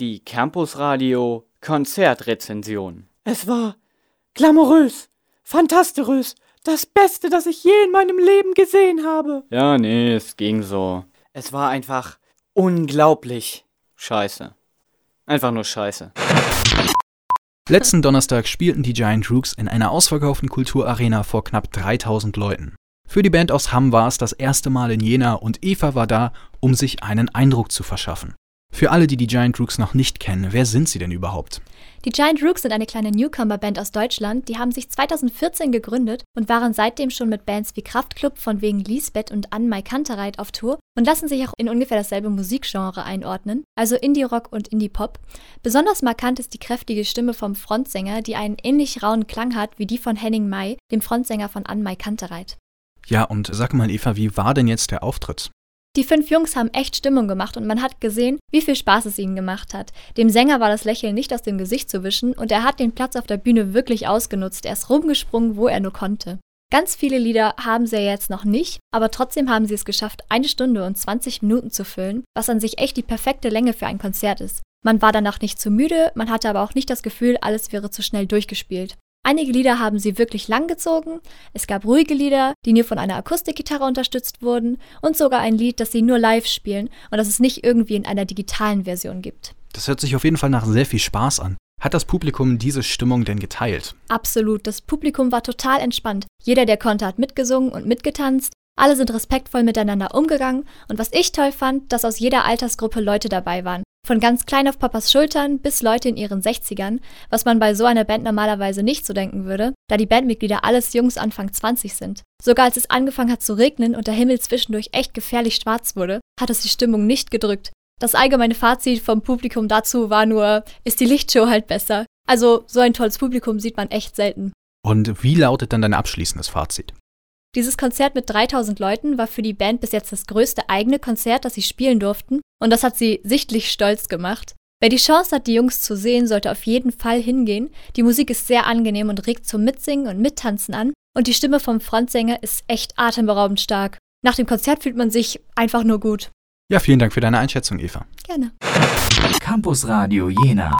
Die Campusradio Konzertrezension. Es war glamourös, fantastisch, das Beste, das ich je in meinem Leben gesehen habe. Ja, nee, es ging so. Es war einfach unglaublich scheiße. Einfach nur scheiße. Letzten Donnerstag spielten die Giant Rooks in einer ausverkauften Kulturarena vor knapp 3000 Leuten. Für die Band aus Hamm war es das erste Mal in Jena und Eva war da, um sich einen Eindruck zu verschaffen. Für alle, die die Giant Rooks noch nicht kennen, wer sind sie denn überhaupt? Die Giant Rooks sind eine kleine Newcomer-Band aus Deutschland. Die haben sich 2014 gegründet und waren seitdem schon mit Bands wie Kraftklub von wegen Lisbeth und Ann-Mai Kantereit auf Tour und lassen sich auch in ungefähr dasselbe Musikgenre einordnen, also Indie-Rock und Indie-Pop. Besonders markant ist die kräftige Stimme vom Frontsänger, die einen ähnlich rauen Klang hat wie die von Henning May, dem Frontsänger von Ann-Mai Kantereit. Ja, und sag mal, Eva, wie war denn jetzt der Auftritt? Die fünf Jungs haben echt Stimmung gemacht und man hat gesehen, wie viel Spaß es ihnen gemacht hat. Dem Sänger war das Lächeln nicht aus dem Gesicht zu wischen und er hat den Platz auf der Bühne wirklich ausgenutzt. Er ist rumgesprungen, wo er nur konnte. Ganz viele Lieder haben sie ja jetzt noch nicht, aber trotzdem haben sie es geschafft, eine Stunde und 20 Minuten zu füllen, was an sich echt die perfekte Länge für ein Konzert ist. Man war danach nicht zu müde, man hatte aber auch nicht das Gefühl, alles wäre zu schnell durchgespielt. Einige Lieder haben sie wirklich lang gezogen, es gab ruhige Lieder, die nur von einer Akustikgitarre unterstützt wurden und sogar ein Lied, das sie nur live spielen und das es nicht irgendwie in einer digitalen Version gibt. Das hört sich auf jeden Fall nach sehr viel Spaß an. Hat das Publikum diese Stimmung denn geteilt? Absolut, das Publikum war total entspannt. Jeder, der konnte, hat mitgesungen und mitgetanzt. Alle sind respektvoll miteinander umgegangen und was ich toll fand, dass aus jeder Altersgruppe Leute dabei waren. Von ganz klein auf Papas Schultern bis Leute in ihren 60ern, was man bei so einer Band normalerweise nicht so denken würde, da die Bandmitglieder alles Jungs Anfang 20 sind. Sogar als es angefangen hat zu regnen und der Himmel zwischendurch echt gefährlich schwarz wurde, hat es die Stimmung nicht gedrückt. Das allgemeine Fazit vom Publikum dazu war nur, ist die Lichtshow halt besser. Also so ein tolles Publikum sieht man echt selten. Und wie lautet dann dein abschließendes Fazit? Dieses Konzert mit 3000 Leuten war für die Band bis jetzt das größte eigene Konzert, das sie spielen durften, und das hat sie sichtlich stolz gemacht. Wer die Chance hat, die Jungs zu sehen, sollte auf jeden Fall hingehen. Die Musik ist sehr angenehm und regt zum Mitsingen und Mittanzen an, und die Stimme vom Frontsänger ist echt atemberaubend stark. Nach dem Konzert fühlt man sich einfach nur gut. Ja, vielen Dank für deine Einschätzung, Eva. Gerne. Campus Radio Jena.